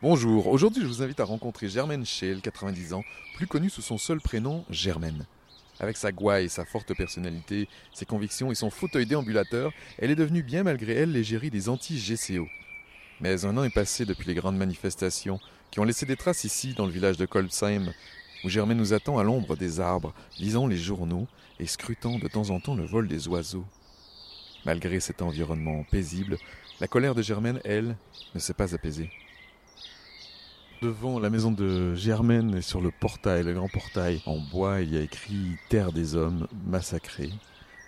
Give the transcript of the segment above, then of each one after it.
Bonjour, aujourd'hui je vous invite à rencontrer Germaine Schell, 90 ans, plus connue sous son seul prénom, Germaine. Avec sa gouaille, sa forte personnalité, ses convictions et son fauteuil déambulateur, elle est devenue bien malgré elle l'égérie des anti-GCO. Mais un an est passé depuis les grandes manifestations qui ont laissé des traces ici, dans le village de Kolbsheim, où Germaine nous attend à l'ombre des arbres, lisant les journaux et scrutant de temps en temps le vol des oiseaux. Malgré cet environnement paisible, la colère de Germaine, elle, ne s'est pas apaisée. Devant la maison de Germaine et sur le portail, le grand portail en bois, il y a écrit Terre des hommes massacrés,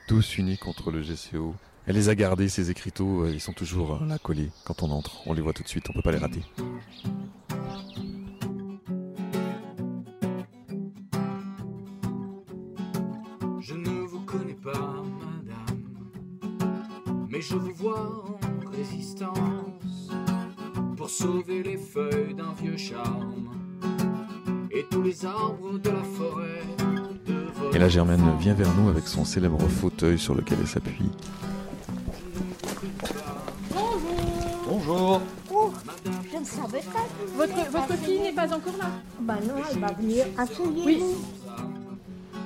tous unis contre le GCO. Elle les a gardés, ces écriteaux, euh, ils sont toujours euh, là collés quand on entre. On les voit tout de suite, on peut pas les rater. Sauver les feuilles d'un vieux charme et tous les arbres de la forêt. de Et là, Germaine vient vers nous avec son célèbre fauteuil sur lequel elle s'appuie. Bonjour. Oh, je ne savais pas. Votre, votre fille n'est pas encore là Bah non, elle va venir atelier. Oui.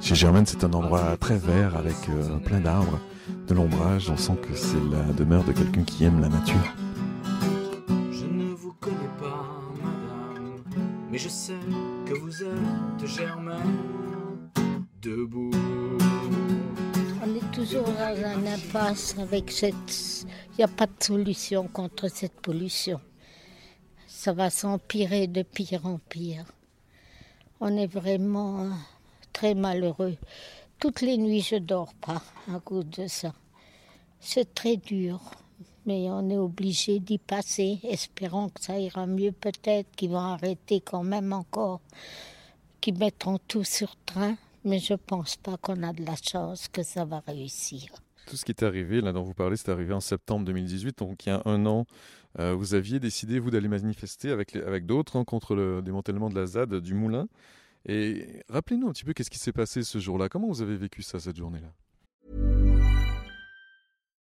Chez Germaine, c'est un endroit très vert avec euh, plein d'arbres, de l'ombrage. On sent que c'est la demeure de quelqu'un qui aime la nature. Mais je sais que vous êtes Germaine debout. On est toujours dans un impasse avec cette. Il n'y a pas de solution contre cette pollution. Ça va s'empirer de pire en pire. On est vraiment euh, très malheureux. Toutes les nuits, je dors pas à cause de ça. C'est très dur, mais on est obligé d'y passer, espérant que ça ira mieux. Peut-être qu'ils vont arrêter quand même encore, qu'ils mettront tout sur train, mais je pense pas qu'on a de la chance que ça va réussir. Tout ce qui est arrivé, là dont vous parlez, c'est arrivé en septembre 2018, donc il y a un an. Euh, vous aviez décidé, vous, d'aller manifester avec, avec d'autres hein, contre le démantèlement de la ZAD du Moulin. Et rappelez-nous un petit peu qu'est-ce qui s'est passé ce jour-là. Comment vous avez vécu ça, cette journée-là?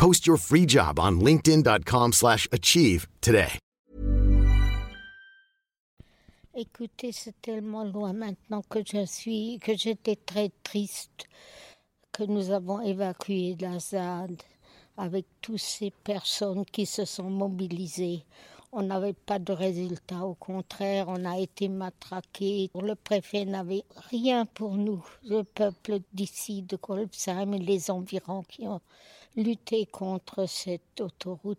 Post your free job on linkedin.com/achieve slash achieve today. Écoutez, c'est tellement loin maintenant que je suis, que j'étais très triste que nous avons évacué la ZAD avec toutes ces personnes qui se sont mobilisées. On n'avait pas de résultat, au contraire, on a été matraqués. Le préfet n'avait rien pour nous. Le peuple d'ici, de Kolbsheim et les environs qui ont lutté contre cette autoroute.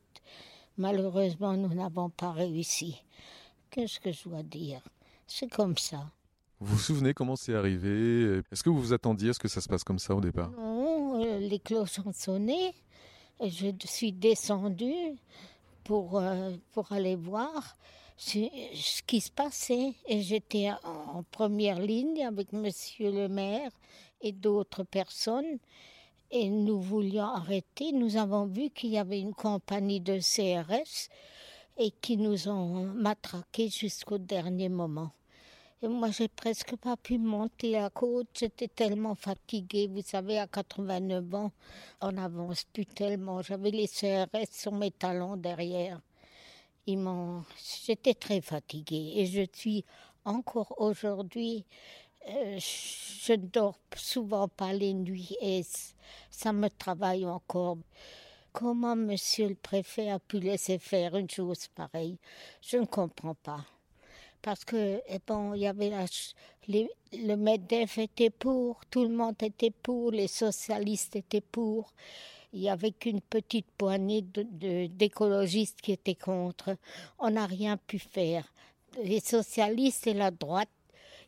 Malheureusement, nous n'avons pas réussi. Qu'est-ce que je dois dire? C'est comme ça. Vous vous souvenez comment c'est arrivé? Est-ce que vous vous attendiez à ce que ça se passe comme ça au départ? Non, euh, les cloches ont sonné. Je suis descendue pour, euh, pour aller voir ce, ce qui se passait. Et j'étais en première ligne avec monsieur le maire et d'autres personnes. Et nous voulions arrêter. Nous avons vu qu'il y avait une compagnie de CRS et qui nous ont matraqués jusqu'au dernier moment. Et moi, j'ai presque pas pu monter la côte. J'étais tellement fatiguée. Vous savez, à 89 ans, on n'avance plus tellement. J'avais les CRS sur mes talons derrière. J'étais très fatiguée. Et je suis encore aujourd'hui... euh, je ne dors souvent pas les nuits et ça me travaille encore. Comment monsieur le préfet a pu laisser faire une chose pareille? Je ne comprends pas parce que eh bon, il y avait le Medef était pour, tout le monde était pour, les socialistes étaient pour. Il y avait qu'une petite poignée d'écologistes qui étaient contre. On n'a rien pu faire. Les socialistes et la droite,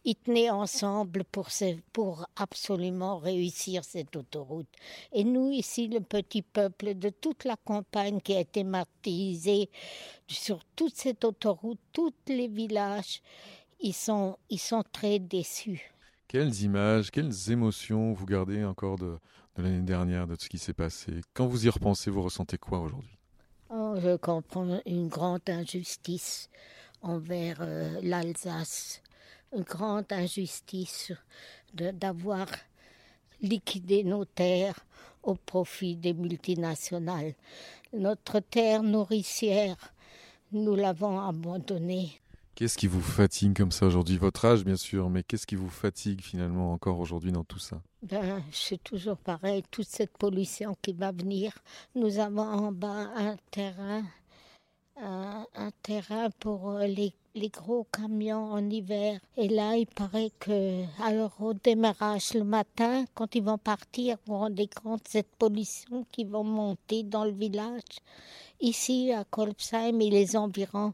ils tenaient ensemble pour, ce- pour absolument réussir cette autoroute. Et nous, ici, le petit peuple de toute la campagne qui a été martyrisée sur toute cette autoroute, tous les villages, ils sont, ils sont très déçus. Quelles images, quelles émotions vous gardez encore de, de l'année dernière, de ce qui s'est passé? Quand vous y repensez, vous ressentez quoi aujourd'hui? Oh, je comprends une grande injustice envers euh, l'Alsace, une grande injustice d'avoir liquidé nos terres au profit des multinationales. Notre terre nourricière, nous l'avons abandonnée. Qu'est-ce qui vous fatigue comme ça aujourd'hui? Votre âge, bien sûr, mais qu'est-ce qui vous fatigue finalement encore aujourd'hui dans tout ça? Ben, c'est toujours pareil, toute cette pollution qui va venir. Nous avons en bas un terrain, un, un terrain pour euh, les, les gros camions en hiver. Et là, il paraît que, alors au démarrage le matin, quand ils vont partir, vous vous rendez compte de cette pollution qui va monter dans le village. Ici, à Kolbsheim et les environs,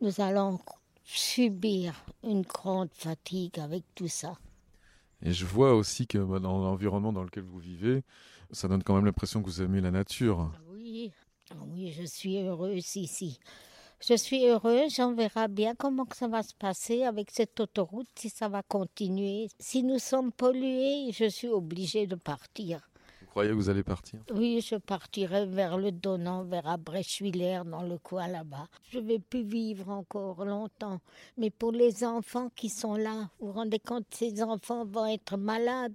nous allons subir une grande fatigue avec tout ça. Et je vois aussi que bah, dans l'environnement dans lequel vous vivez, ça donne quand même l'impression que vous aimez la nature. Oui, oui, je suis heureuse ici. Je suis heureuse, on verra bien comment ça va se passer avec cette autoroute, si ça va continuer. Si nous sommes pollués, je suis obligée de partir. Vous croyez que vous allez partir? Oui, je partirai vers le Donan, vers Abrechwiller, dans le coin là-bas. Je ne vais plus vivre encore longtemps. Mais pour les enfants qui sont là, vous vous rendez compte, ces enfants vont être malades.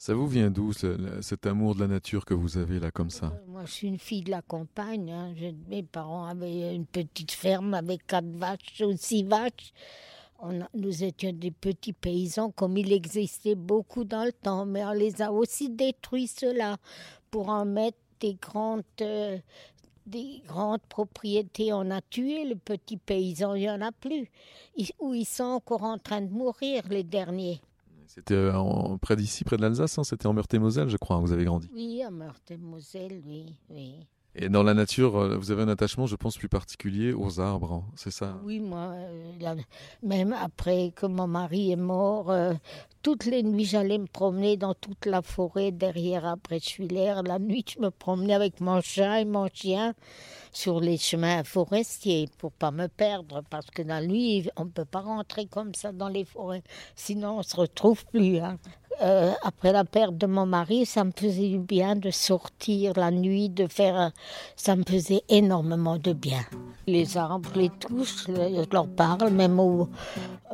Ça vous vient d'où cet amour de la nature que vous avez là comme ça Euh, Moi, je suis une fille de la campagne. hein. Mes parents avaient une petite ferme avec quatre vaches ou six vaches. On nous étions des petits paysans, comme il existait beaucoup dans le temps, mais on les a aussi détruits, ceux-là, pour en mettre des grandes, euh, des grandes propriétés. On a tué le petit paysan, il n'y en a plus. Ou ils sont encore en train de mourir, les derniers. C'était euh, en- près d'ici, près de l'Alsace, hein c'était en Meurthe-et-Moselle, je crois, où vous avez grandi. Oui, à Meurthe-et-Moselle, oui, oui. Et dans la nature, euh, vous avez un attachement, je pense, plus particulier aux arbres, hein, c'est ça? Oui, moi, euh, même après que mon mari est mort, euh, toutes les nuits, j'allais me promener dans toute la forêt derrière Abrechwiller. La nuit, je me promenais avec mon chat et mon chien sur les chemins forestiers pour pas me perdre, parce que la nuit, on peut pas rentrer comme ça dans les forêts, sinon on se retrouve plus. hein. Euh, après la perte de mon mari, ça me faisait du bien de sortir la nuit, de faire. un- Ça me faisait énormément de bien. Les arbres, les touches, je leur parle, même, au-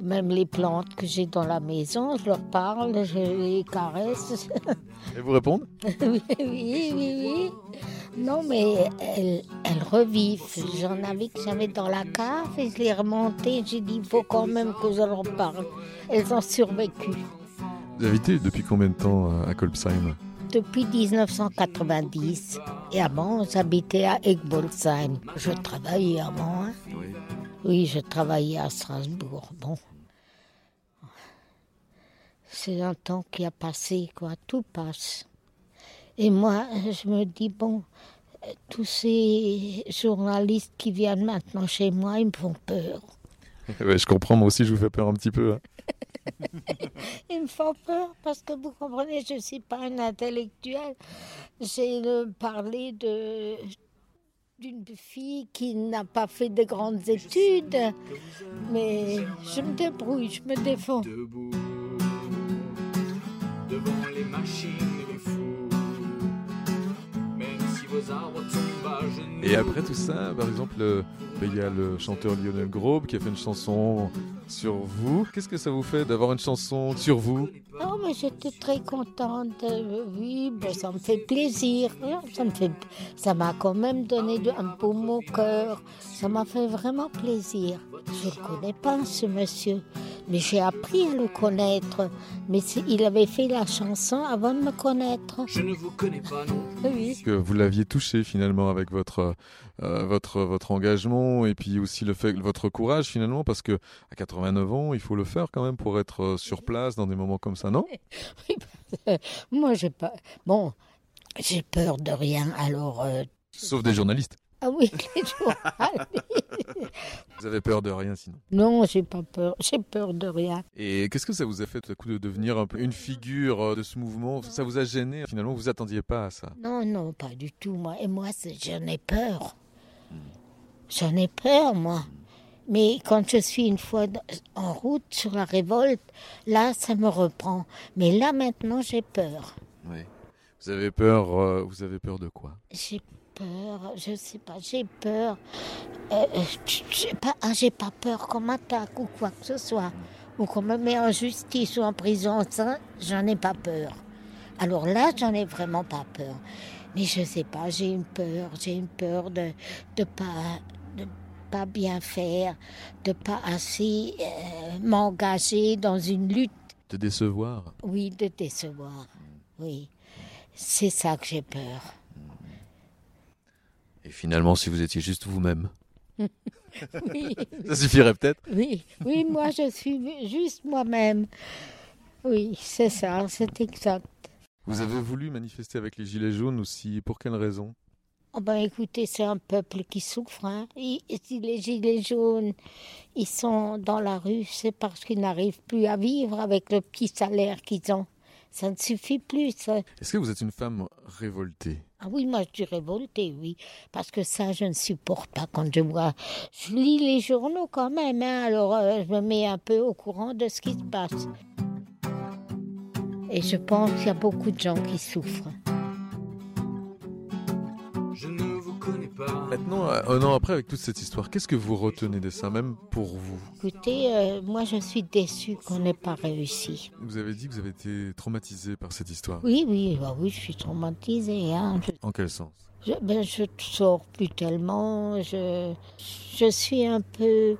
même les plantes que j'ai dans la maison, je leur parle, je les caresse. Et vous répondent? Oui, oui, oui, oui. Non, mais elles, elles revivent. J'en avais que j'avais dans la cave et je les ai remontées. J'ai dit, il faut quand même que je leur parle. Elles ont survécu. Vous habitez depuis combien de temps à Kolbsheim Depuis 1990. Et avant, j'habitais à Egbolsheim. Je travaillais avant. hein. Oui, je travaillais à Strasbourg. Bon. C'est un temps qui a passé, quoi. Tout passe. Et moi, je me dis, bon, tous ces journalistes qui viennent maintenant chez moi, ils me font peur. Ouais, Je comprends, moi aussi, je vous fais peur un petit peu. hein. Ils me font peur parce que vous comprenez, je ne suis pas une intellectuelle. J'ai parlé de d'une fille qui n'a pas fait de grandes études, mais je me débrouille, je me défends. debout devant les machines et les fous. Même si vos arbres tombent à genoux. Et après tout ça, par exemple, euh, il y a le chanteur Lionel Grobe qui a fait une chanson sur vous. Qu'est-ce que ça vous fait d'avoir une chanson sur vous Non, mais j'étais très contente. euh, Oui, ben, ça me fait plaisir. hein, Ça me fait, ça m'a quand même donné un baume au cœur. Ça m'a fait vraiment plaisir. Je ne connais pas ce monsieur, mais j'ai appris à le connaître. Mais il avait fait la chanson avant de me connaître. Je ne vous connais pas non Oui. que vous l'aviez touché finalement avec votre euh, votre votre engagement et puis aussi le fait votre courage finalement parce que à 89 ans il faut le faire quand même pour être euh, sur place dans des moments comme ça non? Moi, j'ai pas. Bon, j'ai peur de rien. Alors, euh, sauf des journalistes ah oui, les journalistes. vous avez peur de rien sinon Non, j'ai pas peur. J'ai peur de rien. et qu'est-ce que ça vous a fait tout à coup de devenir un peu une figure euh, de ce mouvement? Ça vous a gêné finalement vous attendiez pas à ça? Non, non, pas du tout, moi. Et moi, j'en ai peur. J'en ai peur, moi. Mais quand je suis une fois en route sur la révolte, là, ça me reprend. Mais là, maintenant, j'ai peur. Oui. Vous avez peur, euh, vous avez peur de quoi? J'ai peur, je sais pas, j'ai peur. Euh, j'ai pas, ah, j'ai pas peur qu'on m'attaque ou quoi que ce soit. Ou qu'on me met en justice ou en prison, ça, j'en ai pas peur. Alors là, j'en ai vraiment pas peur. Mais je sais pas, j'ai une peur, j'ai une peur de de pas de pas bien faire, de pas assez euh, m'engager dans une lutte. De décevoir? Oui, de décevoir. Oui, c'est ça que j'ai peur. Et finalement, si vous étiez juste vous-même, Oui, ça suffirait peut-être oui, oui, moi je suis juste moi-même. Oui, c'est ça, c'est exact. Vous avez voulu manifester avec les Gilets jaunes aussi, pour quelle raison? Oh ben écoutez, c'est un peuple qui souffre. Hein. Et- si les gilets jaunes, ils sont dans la rue, c'est parce qu'ils n'arrivent plus à vivre avec le petit salaire qu'ils ont. Ça ne suffit plus. Est-ce que vous êtes une femme révoltée? Ah oui, moi je suis révoltée, oui. Parce que ça, je ne supporte pas quand je vois. Je lis les journaux quand même, hein, alors euh, je me mets un peu au courant de ce qui se passe. Et je pense qu'il y a beaucoup de gens qui souffrent. Maintenant, un an après, avec toute cette histoire, qu'est-ce que vous retenez de ça, même pour vous Écoutez, euh, moi je suis déçue qu'on n'ait pas réussi. Vous avez dit que vous avez été traumatisé par cette histoire. Oui, oui, bah oui, je suis traumatisée. Hein. Je, En quel sens? Je, ben, je sors plus tellement. Je, je suis un peu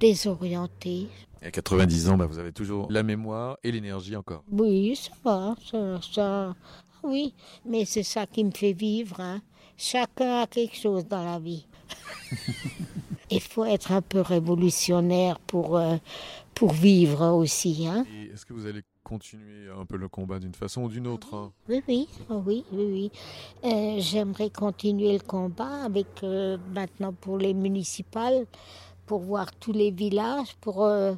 désorientée. Et à 90 ans, bah, vous avez toujours la mémoire et l'énergie encore. Oui, ça va, ça, ça- oui, mais c'est ça qui me fait vivre. Hein. Chacun a quelque chose dans la vie. Il faut être un peu révolutionnaire pour, euh, pour vivre aussi. Hein. Est-ce que vous allez continuer un peu le combat d'une façon ou d'une autre hein? Oui, oui, oh oui, oui, oui. Euh, J'aimerais continuer le combat avec euh, maintenant pour les municipales, pour voir tous les villages, pour euh,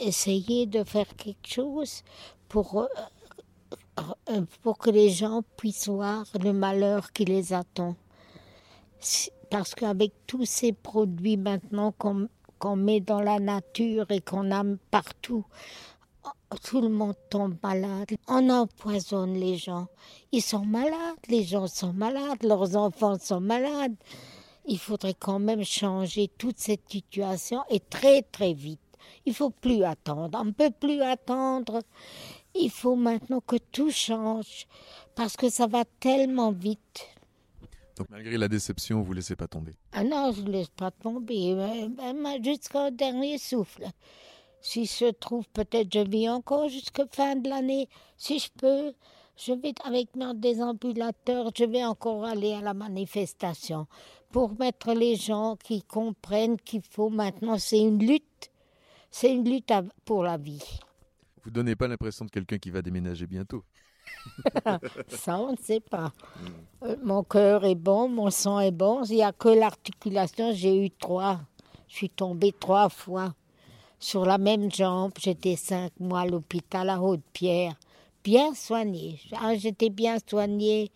essayer de faire quelque chose pour, pour que les gens puissent voir le malheur qui les attend. Parce qu'avec tous ces produits maintenant qu'on qu'on met dans la nature et qu'on a partout, tout le monde tombe malade. On empoisonne les gens. Ils sont malades, les gens sont malades, leurs enfants sont malades. Il faudrait quand même changer toute cette situation et très très vite. Il faut plus attendre. On ne peut plus attendre. Il faut maintenant que tout change parce que ça va tellement vite. Donc malgré la déception, vous ne laissez pas tomber. Ah non, je ne laisse pas tomber, euh, même jusqu'au dernier souffle. Si je trouve, peut-être je vis encore jusqu'à fin de l'année. Si je peux, je vais avec mon désambulateur, je vais encore aller à la manifestation pour mettre les gens qui comprennent qu'il faut maintenant, c'est une lutte. C'est une lutte pour la vie. Vous donnez pas l'impression de quelqu'un qui va déménager bientôt. Ça, on ne sait pas. Euh, mon cœur est bon, mon sang est bon. Il n'y a que l'articulation. J'ai eu trois. Je suis tombée trois fois. Sur la même jambe, j'étais cinq mois à l'hôpital à Haute-Pierre. Bien soignée. Ah, j'étais bien soignée.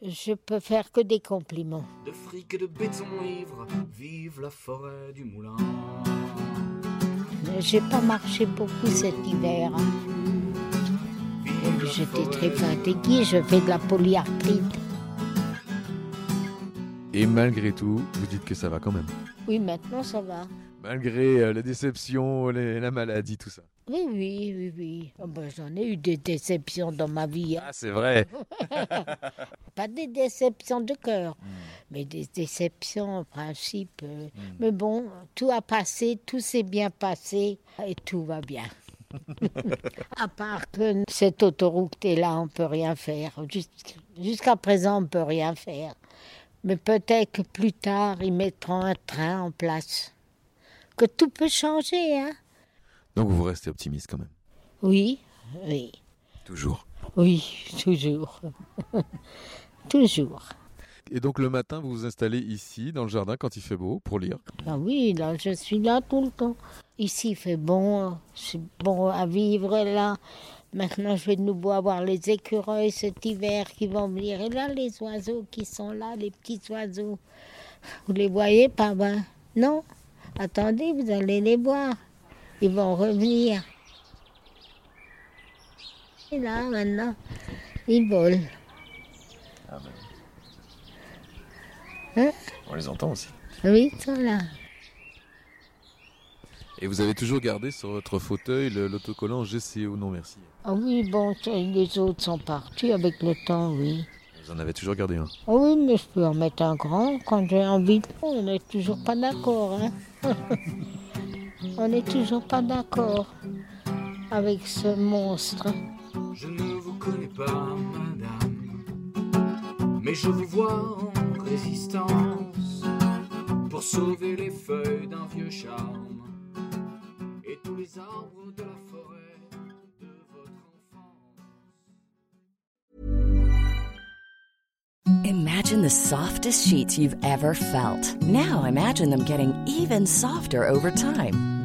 Je peux faire que des compliments. De fric et de béton ivre, vive la forêt du moulin. J'ai pas marché beaucoup cet hiver. hein. J'étais très fatiguée. Je fais de la polyarthrite. Et malgré tout, vous dites que ça va quand même. Oui, maintenant ça va. Malgré euh, la déception, les- la maladie, tout ça. Oui, oui, oui, oui. Oh, ben, J'en ai eu des déceptions dans ma vie. hein. Ah, c'est vrai. Pas des déceptions de cœur, mais des déceptions en principe. euh. Mais bon, tout a passé, tout s'est bien passé et tout va bien. à part que cette autoroute est là, on peut rien faire. Jusqu'- Jusqu'à présent, on peut rien faire. Mais peut-être que plus tard, ils mettront un train en place. Que tout peut changer, hein Donc vous restez optimiste quand même. Oui, oui. Toujours. Oui, toujours. toujours. Et donc le matin, vous vous installez ici, dans le jardin, quand il fait beau, pour lire. Ah oui, là, je suis là tout le temps. Ici, il fait bon, c'est bon à vivre là. Maintenant, je vais de nouveau avoir les écureuils cet hiver qui vont venir. Et là, les oiseaux qui sont là, les petits oiseaux. Vous les voyez pas, ben Non Attendez, vous allez les voir. Ils vont revenir. Et là, maintenant, ils volent. Hein? On les entend aussi. Oui, ils sont là. Et vous avez toujours gardé sur votre fauteuil l'autocollant GCO non merci. Ah oui, bon, les autres sont partis avec le temps, oui. Vous en avez toujours gardé un? Ah oui, mais je peux en mettre un grand quand j'ai envie. On n'est toujours pas d'accord, hein. On n'est toujours pas d'accord avec ce monstre. Je ne vous connais pas, madame, mais je vous vois en résistance pour sauver les feuilles d'un vieux charme et tous les arbres de la forêt de votre enfance. Imagine the softest sheets you've ever felt. Now imagine them getting even softer over time.